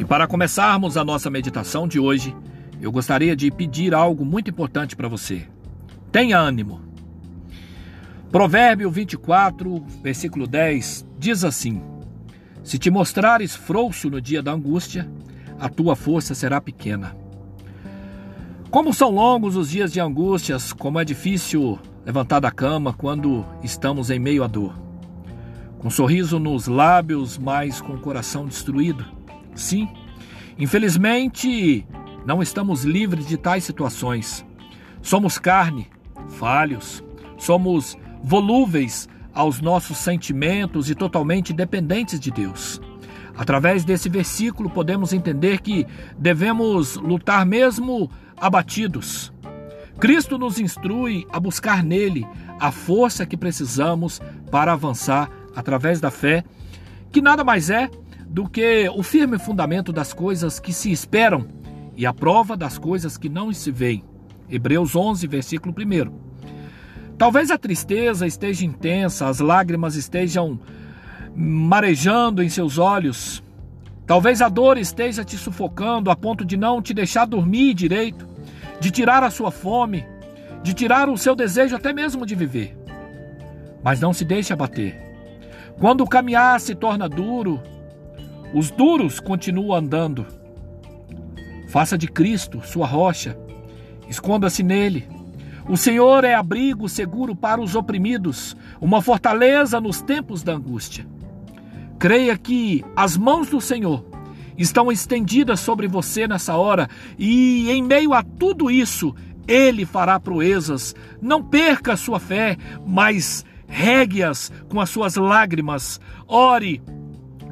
E para começarmos a nossa meditação de hoje, eu gostaria de pedir algo muito importante para você. Tenha ânimo. Provérbio 24, versículo 10 diz assim: Se te mostrares frouxo no dia da angústia, a tua força será pequena. Como são longos os dias de angústias, como é difícil levantar da cama quando estamos em meio à dor. Com um sorriso nos lábios, mas com o coração destruído Sim, infelizmente não estamos livres de tais situações. Somos carne, falhos, somos volúveis aos nossos sentimentos e totalmente dependentes de Deus. Através desse versículo, podemos entender que devemos lutar mesmo abatidos. Cristo nos instrui a buscar nele a força que precisamos para avançar através da fé, que nada mais é do que o firme fundamento das coisas que se esperam e a prova das coisas que não se veem. Hebreus 11, versículo 1. Talvez a tristeza esteja intensa, as lágrimas estejam marejando em seus olhos. Talvez a dor esteja te sufocando a ponto de não te deixar dormir direito, de tirar a sua fome, de tirar o seu desejo até mesmo de viver. Mas não se deixe abater. Quando o caminhar se torna duro, os duros continuam andando. Faça de Cristo sua rocha, esconda-se nele. O Senhor é abrigo seguro para os oprimidos, uma fortaleza nos tempos da angústia. Creia que as mãos do Senhor estão estendidas sobre você nessa hora e, em meio a tudo isso, Ele fará proezas. Não perca sua fé, mas regue-as com as suas lágrimas. Ore,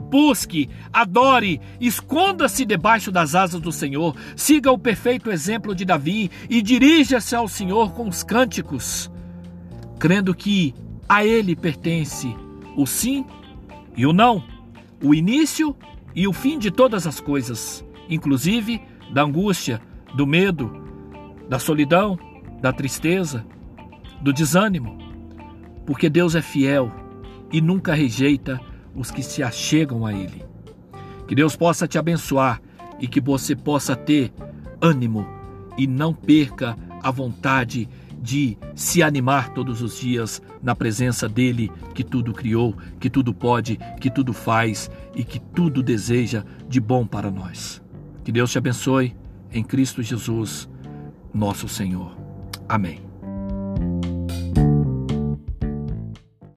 busque, adore, esconda-se debaixo das asas do Senhor, siga o perfeito exemplo de Davi e dirija-se ao Senhor com os cânticos, crendo que a Ele pertence o sim e o não, o início e o fim de todas as coisas, inclusive da angústia, do medo, da solidão, da tristeza, do desânimo, porque Deus é fiel e nunca rejeita os que se achegam a Ele. Que Deus possa te abençoar e que você possa ter ânimo e não perca a vontade de se animar todos os dias na presença dele, que tudo criou, que tudo pode, que tudo faz e que tudo deseja de bom para nós. Que Deus te abençoe em Cristo Jesus, nosso Senhor. Amém.